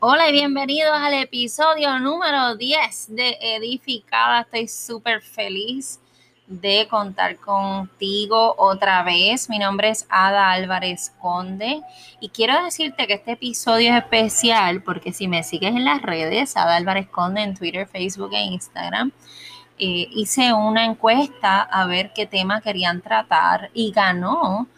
Hola y bienvenidos al episodio número 10 de Edificada. Estoy súper feliz de contar contigo otra vez. Mi nombre es Ada Álvarez Conde y quiero decirte que este episodio es especial porque si me sigues en las redes, Ada Álvarez Conde en Twitter, Facebook e Instagram, eh, hice una encuesta a ver qué tema querían tratar y ganó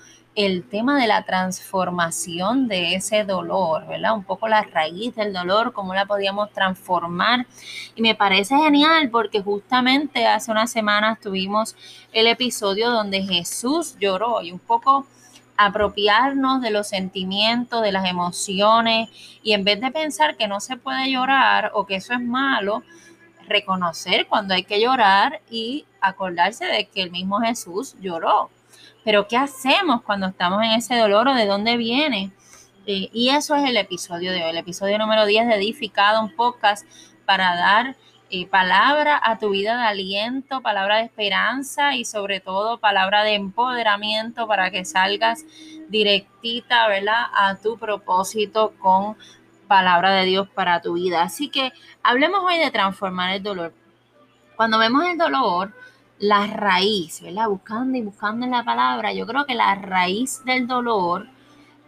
el tema de la transformación de ese dolor, ¿verdad? Un poco la raíz del dolor, cómo la podíamos transformar. Y me parece genial porque justamente hace unas semanas tuvimos el episodio donde Jesús lloró y un poco apropiarnos de los sentimientos, de las emociones y en vez de pensar que no se puede llorar o que eso es malo, reconocer cuando hay que llorar y acordarse de que el mismo Jesús lloró. Pero ¿qué hacemos cuando estamos en ese dolor o de dónde viene? Eh, y eso es el episodio de hoy, el episodio número 10 de Edificado, un podcast para dar eh, palabra a tu vida de aliento, palabra de esperanza y sobre todo palabra de empoderamiento para que salgas directita, ¿verdad? A tu propósito con palabra de Dios para tu vida. Así que hablemos hoy de transformar el dolor. Cuando vemos el dolor, la raíz, ¿verdad? Buscando y buscando en la palabra, yo creo que la raíz del dolor,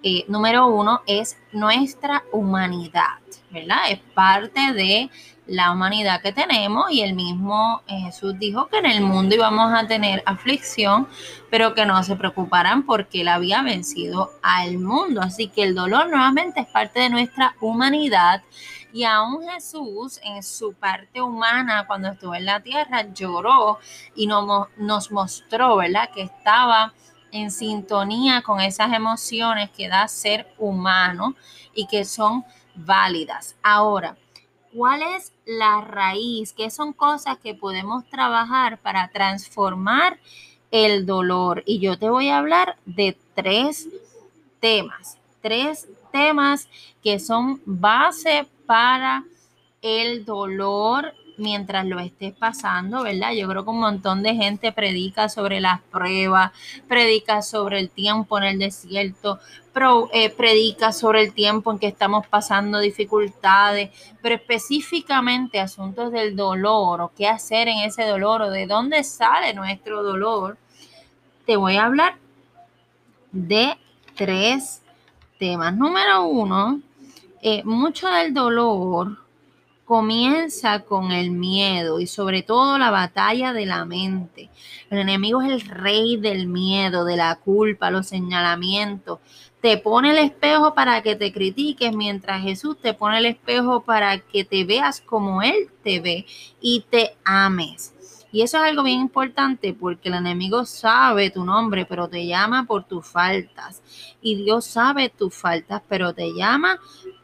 eh, número uno, es nuestra humanidad, ¿verdad? Es parte de la humanidad que tenemos y el mismo eh, Jesús dijo que en el mundo íbamos a tener aflicción, pero que no se preocuparan porque él había vencido al mundo. Así que el dolor nuevamente es parte de nuestra humanidad y aún Jesús en su parte humana, cuando estuvo en la tierra, lloró y nos, mostró, ¿verdad? Que estaba en sintonía con esas emociones que da ser humano y que son válidas. Ahora, ¿cuál es la raíz? ¿Qué son cosas que podemos trabajar para transformar el dolor? Y yo te voy a hablar de tres temas, tres temas que son base para el dolor mientras lo estés pasando, ¿verdad? Yo creo que un montón de gente predica sobre las pruebas, predica sobre el tiempo en el desierto, eh, predica sobre el tiempo en que estamos pasando dificultades, pero específicamente asuntos del dolor o qué hacer en ese dolor o de dónde sale nuestro dolor, te voy a hablar de tres temas. Número uno, eh, mucho del dolor comienza con el miedo y sobre todo la batalla de la mente. El enemigo es el rey del miedo, de la culpa, los señalamientos. Te pone el espejo para que te critiques, mientras Jesús te pone el espejo para que te veas como Él te ve y te ames. Y eso es algo bien importante porque el enemigo sabe tu nombre, pero te llama por tus faltas. Y Dios sabe tus faltas, pero te llama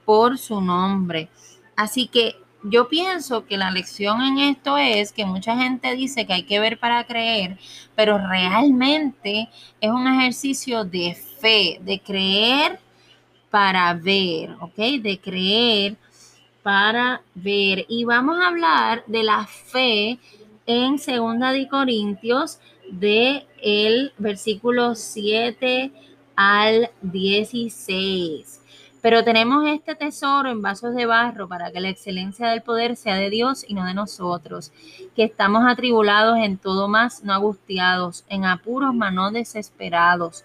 por su nombre. Así que yo pienso que la lección en esto es que mucha gente dice que hay que ver para creer, pero realmente es un ejercicio de fe, de creer para ver, ¿ok? De creer para ver. Y vamos a hablar de la fe en Segunda de Corintios de el versículo 7 al 16. Pero tenemos este tesoro en vasos de barro para que la excelencia del poder sea de Dios y no de nosotros, que estamos atribulados en todo más, no angustiados, en apuros, mas no desesperados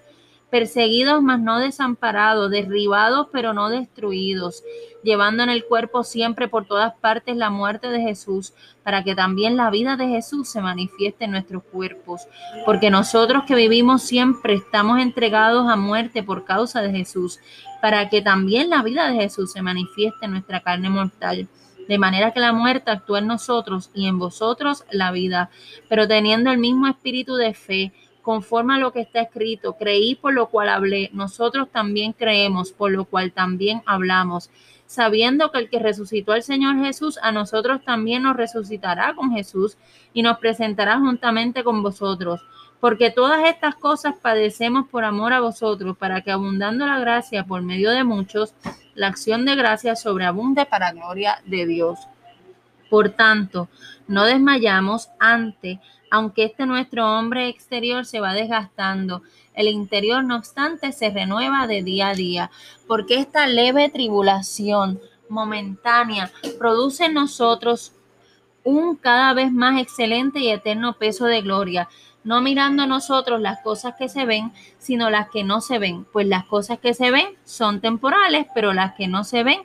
perseguidos mas no desamparados, derribados pero no destruidos, llevando en el cuerpo siempre por todas partes la muerte de Jesús, para que también la vida de Jesús se manifieste en nuestros cuerpos, porque nosotros que vivimos siempre estamos entregados a muerte por causa de Jesús, para que también la vida de Jesús se manifieste en nuestra carne mortal de manera que la muerte actúe en nosotros y en vosotros la vida, pero teniendo el mismo espíritu de fe, conforme a lo que está escrito. Creí por lo cual hablé. Nosotros también creemos, por lo cual también hablamos, sabiendo que el que resucitó al Señor Jesús, a nosotros también nos resucitará con Jesús y nos presentará juntamente con vosotros. Porque todas estas cosas padecemos por amor a vosotros, para que abundando la gracia por medio de muchos, la acción de gracia sobreabunde para gloria de Dios. Por tanto, no desmayamos ante aunque este nuestro hombre exterior se va desgastando, el interior no obstante se renueva de día a día, porque esta leve tribulación momentánea produce en nosotros un cada vez más excelente y eterno peso de gloria, no mirando nosotros las cosas que se ven, sino las que no se ven, pues las cosas que se ven son temporales, pero las que no se ven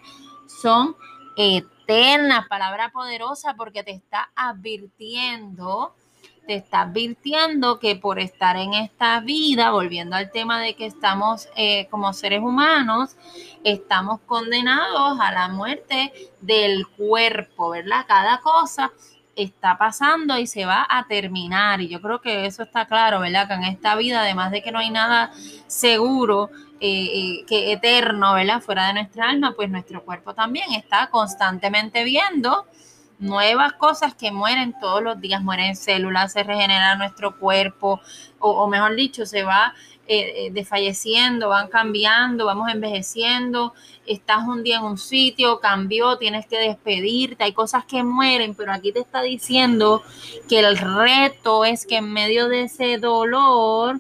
son eternas. Palabra poderosa porque te está advirtiendo te está advirtiendo que por estar en esta vida, volviendo al tema de que estamos eh, como seres humanos, estamos condenados a la muerte del cuerpo, ¿verdad? Cada cosa está pasando y se va a terminar. Y yo creo que eso está claro, ¿verdad? Que en esta vida, además de que no hay nada seguro, eh, eh, que eterno, ¿verdad? Fuera de nuestra alma, pues nuestro cuerpo también está constantemente viendo nuevas cosas que mueren todos los días, mueren células, se regenera nuestro cuerpo, o, mejor dicho, se va eh, eh, desfalleciendo, van cambiando, vamos envejeciendo, estás un día en un sitio, cambió, tienes que despedirte, hay cosas que mueren, pero aquí te está diciendo que el reto es que en medio de ese dolor,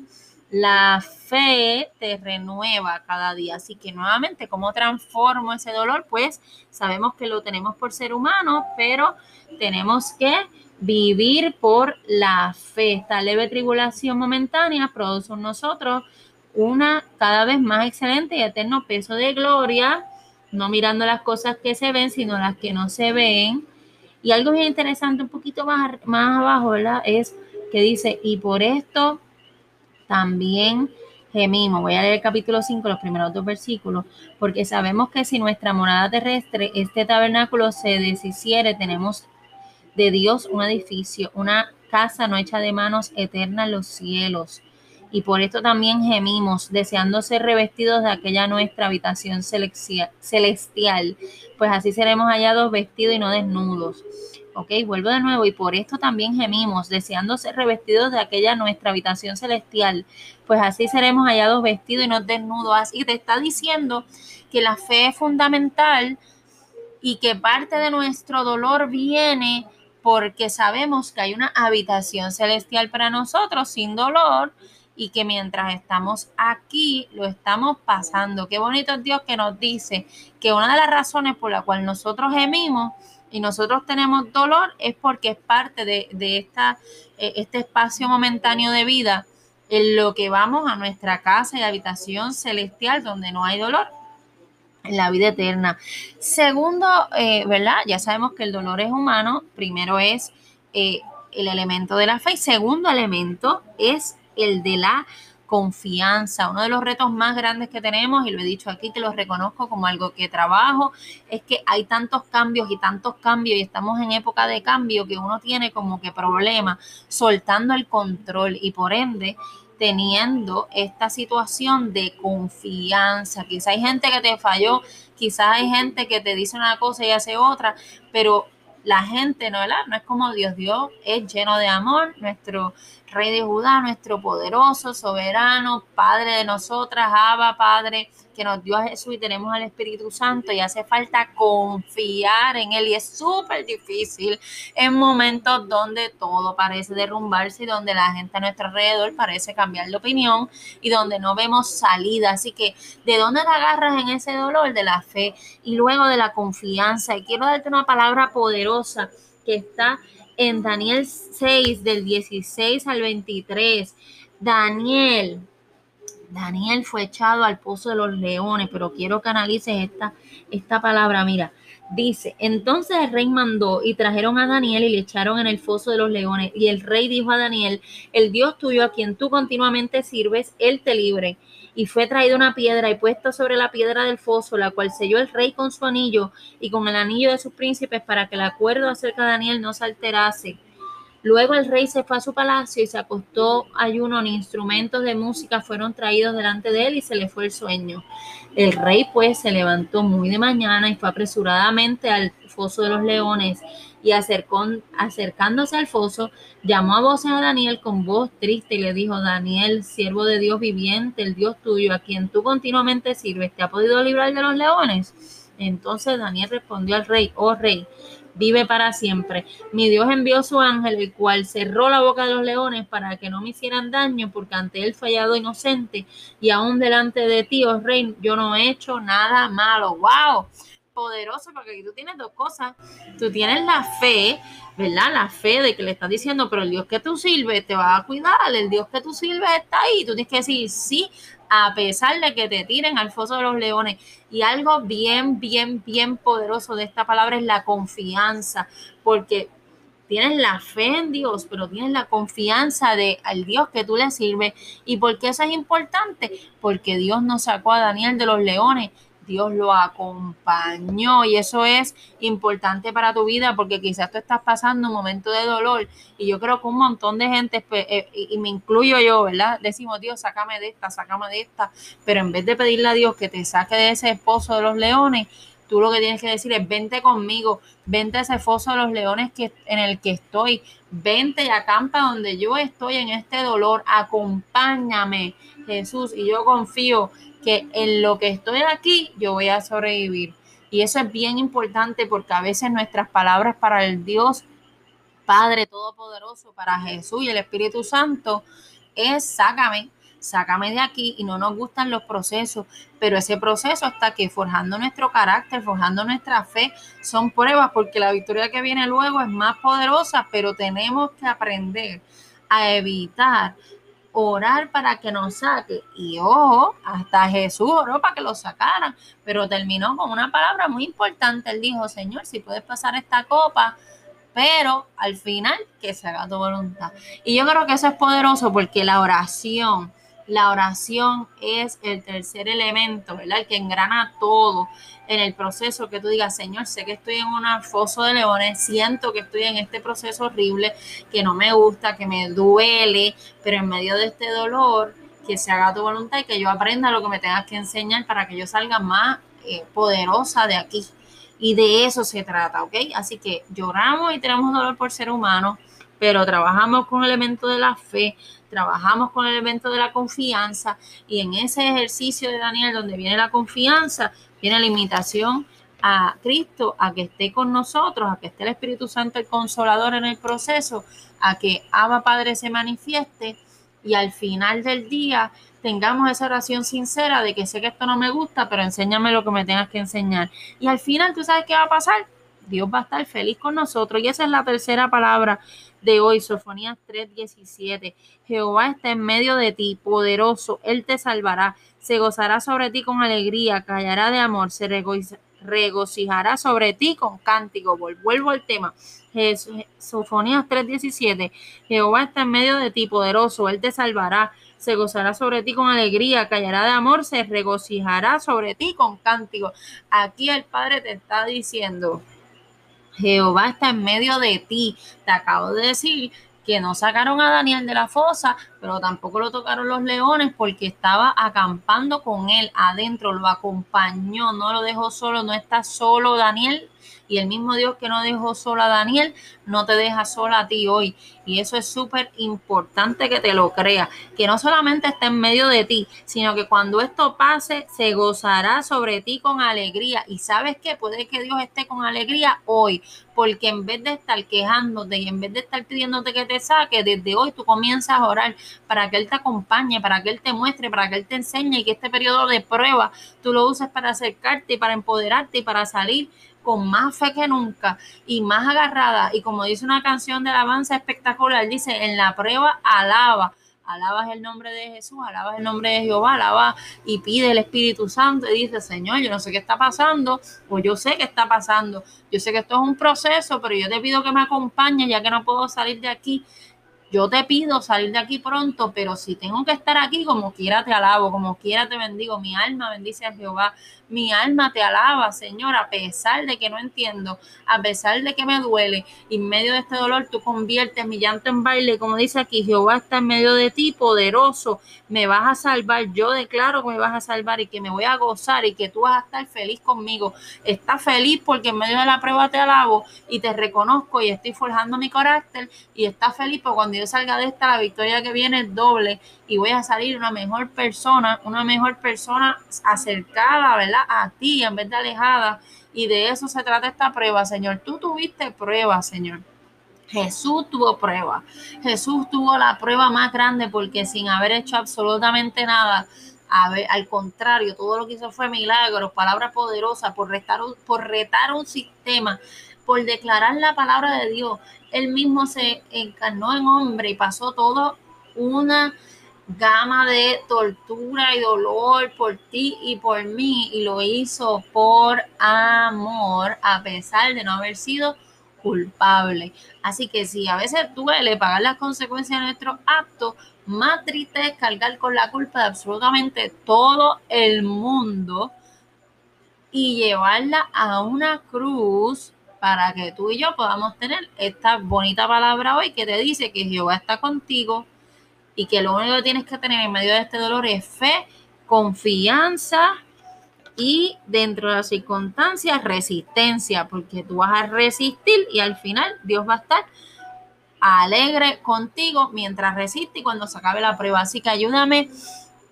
la fe te renueva cada día. Así que nuevamente, ¿cómo transformo ese dolor? Pues sabemos que lo tenemos por ser humano, pero tenemos que vivir por la fe. Esta leve tribulación momentánea produce en nosotros una cada vez más excelente y eterno peso de gloria, no mirando las cosas que se ven, sino las que no se ven. Y algo bien interesante, un poquito más, más abajo. Es que dice, y por esto también gemimos. Voy a leer el capítulo 5, los primeros dos versículos, porque sabemos que si nuestra morada terrestre, este tabernáculo se deshiciere, tenemos de Dios un edificio, una casa no hecha de manos eterna en los cielos. Y por esto también gemimos, deseando ser revestidos de aquella nuestra habitación celestial, pues así seremos hallados vestidos y no desnudos ¿ok? Vuelvo de nuevo y por esto también gemimos, deseando ser revestidos de aquella nuestra habitación celestial, pues así seremos hallados vestidos y no desnudos. Así te está diciendo que la fe es fundamental y que parte de nuestro dolor viene porque sabemos que hay una habitación celestial para nosotros sin dolor y que mientras estamos aquí lo estamos pasando. Qué bonito es Dios que nos dice que una de las razones por la cual nosotros gemimos y nosotros tenemos dolor es porque es parte de, esta, e, este espacio momentáneo de vida en lo que vamos a nuestra casa y habitación celestial donde no hay dolor, en la vida eterna. Segundo, eh, ¿verdad? Ya sabemos que el dolor es humano. Primero es eh, el elemento de la fe y segundo elemento es el de la confianza. Uno de los retos más grandes que tenemos, y lo he dicho aquí, que lo reconozco como algo que trabajo, es que hay tantos cambios y tantos cambios y estamos en época de cambio que uno tiene como que problemas soltando el control y por ende teniendo esta situación de confianza. Quizá hay gente que te falló, quizás hay gente que te dice una cosa y hace otra, pero la gente, ¿no? ¿verdad? No es como Dios, Dios es lleno de amor, nuestro Rey de Judá, nuestro poderoso, soberano, Padre de nosotras, Abba, Padre, que nos dio a Jesús y tenemos al Espíritu Santo y hace falta confiar en Él y es súper difícil en momentos donde todo parece derrumbarse y donde la gente a nuestro alrededor parece cambiar de opinión y donde no vemos salida. Así que, ¿de dónde te agarras en ese dolor? De la fe y luego de la confianza. Y quiero darte una palabra poderosa que está en Daniel 6, del 16 al 23. Daniel, Daniel fue echado al pozo de los leones, pero quiero que analices esta, esta palabra. Mira, dice, entonces el rey mandó y trajeron a Daniel y le echaron en el foso de los leones. Y el rey dijo a Daniel, el Dios tuyo a quien tú continuamente sirves, él te libre y fue traída una piedra y puesta sobre la piedra del foso, la cual selló el rey con su anillo y con el anillo de sus príncipes para que el acuerdo acerca de Daniel no se alterase. Luego el rey se fue a su palacio y se acostó ayuno, ni instrumentos de música fueron traídos delante de él y se le fue el sueño. El rey pues se levantó muy de mañana y fue apresuradamente al foso de los leones y acercándose al foso, llamó a voces a Daniel con voz triste y le dijo, Daniel, siervo de Dios viviente, el Dios tuyo, a quien tú continuamente sirves, ¿te ha podido librar de los leones? Entonces Daniel respondió al rey, oh rey, vive para siempre. Mi Dios envió su ángel, el cual cerró la boca de los leones para que no me hicieran daño, porque ante él fallado inocente, y aún delante de ti, oh rey, yo no he hecho nada malo. ¡Wow! poderoso porque aquí tú tienes dos cosas. Tú tienes la fe, ¿verdad? La fe de que le estás diciendo, pero el Dios que tú sirves te va a cuidar, el Dios que tú sirves está ahí. Tú tienes que decir sí, a pesar de que te tiren al foso de los leones. Y algo bien, bien, bien poderoso de esta palabra es la confianza, porque tienes la fe en Dios, pero tienes la confianza de al Dios que tú le sirves. ¿Y por qué eso es importante? Porque Dios no sacó a Daniel de los leones. Dios lo acompañó. Y eso es importante para tu vida porque quizás tú estás pasando un momento de dolor. Y yo creo que un montón de gente, eh, y me incluyo yo, ¿verdad? Decimos, Dios, sácame de esta, sácame de esta, pero en vez de pedirle a Dios que te saque de ese esposo de los leones, Tú lo que tienes que decir es, vente conmigo, vente a ese foso de los leones que, en el que estoy, vente y acampa donde yo estoy en este dolor, acompáñame, Jesús, y yo confío que en lo que estoy aquí yo voy a sobrevivir. Y eso es bien importante porque a veces nuestras palabras para el Dios Padre Todopoderoso, para Jesús y el Espíritu Santo, es sácame, sácame de aquí y no nos gustan los procesos, pero ese proceso está que forjando nuestro carácter, forjando nuestra fe, son pruebas porque la victoria que viene luego es más poderosa, pero tenemos que aprender a evitar orar para que nos saque. Y ojo, hasta Jesús oró para que lo sacaran, pero terminó con una palabra muy importante. Él dijo, Señor, si puedes pasar esta copa, pero al final que se haga tu voluntad. Y yo creo que eso es poderoso porque la oración la oración es el tercer elemento, ¿verdad? El que engrana todo en el proceso que tú digas, Señor, sé que estoy en una foso de leones, siento que estoy en este proceso horrible, que no me gusta, que me duele, pero en medio de este dolor, que se haga tu voluntad y que yo aprenda lo que me tengas que enseñar para que yo salga más eh, poderosa de aquí. Y de eso se trata, ¿ok? Así que lloramos y tenemos dolor por ser humano, pero trabajamos con el elemento de la fe, trabajamos con el elemento de la confianza y en ese ejercicio de Daniel donde viene la confianza, viene la invitación a Cristo a que esté con nosotros, a que esté el Espíritu Santo, el consolador en el proceso, a que Ama Padre se manifieste y al final del día tengamos esa oración sincera de que sé que esto no me gusta, pero enséñame lo que me tengas que enseñar. Y al final, ¿tú sabes qué va a pasar? Dios va a estar feliz con nosotros. Y esa es la tercera palabra de hoy, Sofonías 3:17. Jehová está en medio de ti, poderoso, Él te salvará, se gozará sobre ti con alegría, callará de amor, se regocijará sobre ti con cántico. Vuelvo al tema. Sofonías 3:17. Jehová está en medio de ti, poderoso, Él te salvará, se gozará sobre ti con alegría, callará de amor, se regocijará sobre ti con cántico. Aquí el Padre te está diciendo, Jehová está en medio de ti. Te acabo de decir que no sacaron a Daniel de la fosa, pero tampoco lo tocaron los leones porque estaba acampando con él adentro, lo acompañó, no lo dejó solo, no está solo Daniel. Y el mismo Dios que no dejó solo a Daniel, no te deja sola a ti hoy. Y eso es súper importante que te lo creas, que no solamente está en medio de ti, sino que cuando esto pase, se gozará sobre ti con alegría. Y sabes que puede que Dios esté con alegría hoy, porque en vez de estar quejándote y en vez de estar pidiéndote que te saque, desde hoy tú comienzas a orar para que Él te acompañe, para que Él te muestre, para que Él te enseñe y que este periodo de prueba tú lo uses para acercarte, para empoderarte y para salir con más fe que nunca y más agarrada. Y como dice una canción de alabanza espectacular, dice, en la prueba alaba. Alabas el nombre de Jesús, alabas el nombre de Jehová, alaba y pide el Espíritu Santo y dice, Señor, yo no sé qué está pasando, o yo sé qué está pasando. Yo sé que esto es un proceso, pero yo te pido que me acompañes ya que no puedo salir de aquí yo te pido salir de aquí pronto, pero si tengo que estar aquí, como quiera te alabo, como quiera te bendigo. Mi alma bendice a Jehová. Mi alma te alaba, Señor, a pesar de que no entiendo, a pesar de que me duele. en medio de este dolor, tú conviertes mi llanto en baile. Como dice aquí, Jehová está en medio de ti, poderoso. Me vas a salvar. Yo declaro que me vas a salvar y que me voy a gozar y que tú vas a estar feliz conmigo. Estás feliz porque en medio de la prueba te alabo y te reconozco y estoy forjando mi carácter. Y estás feliz porque cuando yo salga de esta, la victoria que viene es doble y voy a salir una mejor persona, una mejor persona acercada, ¿verdad? A ti en vez de alejada. Y de eso se trata esta prueba, Señor. Tú tuviste prueba, Señor. Jesús tuvo prueba. Jesús tuvo la prueba más grande porque sin haber hecho absolutamente nada, al contrario, todo lo que hizo fue milagros, palabra poderosa, por, por retar un sistema, por declarar la palabra de Dios. Él mismo se encarnó en hombre y pasó todo una gama de tortura y dolor por ti y por mí y lo hizo por amor a pesar de no haber sido culpable. Así que si a veces duele pagar las consecuencias de nuestros actos, más triste es cargar con la culpa de absolutamente todo el mundo y llevarla a una cruz para que tú y yo podamos tener esta bonita palabra hoy que te dice que Jehová está contigo y que lo único que tienes que tener en medio de este dolor es fe, confianza y dentro de las circunstancias resistencia, porque tú vas a resistir y al final Dios va a estar alegre contigo mientras resiste y cuando se acabe la prueba. Así que ayúdame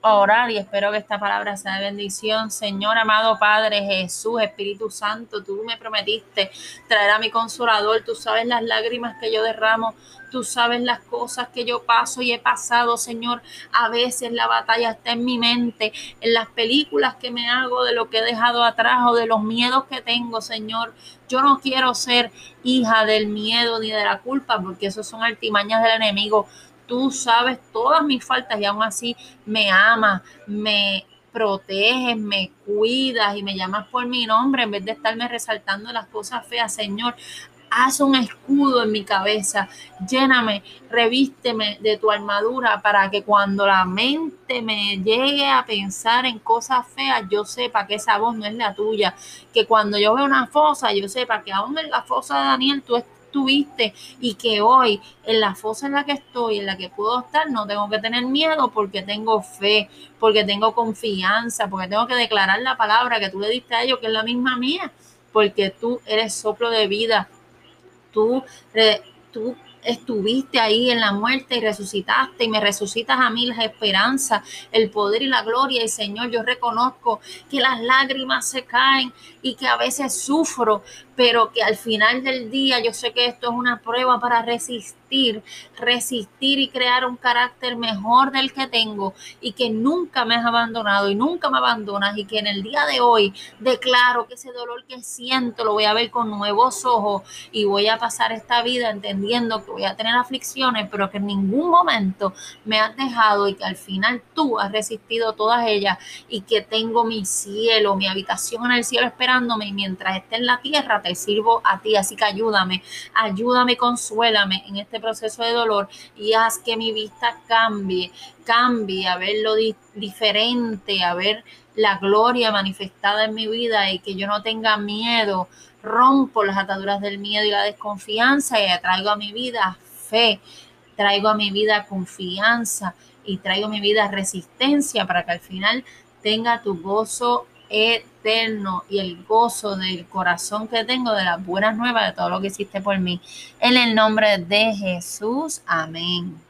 a orar y espero que esta palabra sea de bendición. Señor amado Padre Jesús, Espíritu Santo, tú me prometiste traer a mi consolador. Tú sabes las lágrimas que yo derramo Tú sabes las cosas que yo paso y he pasado, Señor. A veces la batalla está en mi mente, en las películas que me hago de lo que he dejado atrás o de los miedos que tengo, Señor. Yo no quiero ser hija del miedo ni de la culpa, porque esos son artimañas del enemigo. Tú sabes todas mis faltas y aún así me amas, me proteges, me cuidas y me llamas por mi nombre en vez de estarme resaltando las cosas feas, Señor haz un escudo en mi cabeza, lléname, revísteme de tu armadura para que cuando la mente me llegue a pensar en cosas feas, yo sepa que esa voz no es la tuya, que cuando yo veo una fosa, yo sepa que aún en la fosa de Daniel tú estuviste y que hoy en la fosa en la que estoy, en la que puedo estar, no tengo que tener miedo porque tengo fe, porque tengo confianza, porque tengo que declarar la palabra que tú le diste a ellos, que es la misma mía, porque tú eres soplo de vida. Tú, tú estuviste ahí en la muerte y resucitaste y me resucitas a mí las esperanzas, el poder y la gloria. Y Señor, yo reconozco que las lágrimas se caen y que a veces sufro, pero que al final del día yo sé que esto es una prueba para resistir, resistir y crear un carácter mejor del que tengo y que nunca me has abandonado y nunca me abandonas y que en el día de hoy declaro que ese dolor que siento lo voy a ver con nuevos ojos y voy a pasar esta vida entendiendo que voy a tener aflicciones, pero que en ningún momento me has dejado y que al final tú has resistido todas ellas y que tengo mi cielo, mi habitación en el cielo esperándome y mientras esté en la tierra te sirvo a ti, así que ayúdame, ayúdame, consuélame en este proceso de dolor y haz que mi vista cambie, cambie, a ver lo diferente, a ver la gloria manifestada en mi vida y que yo no tenga miedo. Rompo las ataduras del miedo y la desconfianza y traigo a mi vida fe, traigo a mi vida confianza y traigo a mi vida resistencia para que al final tenga tu gozo y el gozo del corazón que tengo de las buenas nuevas de todo lo que hiciste por mí. En el nombre de Jesús, amén.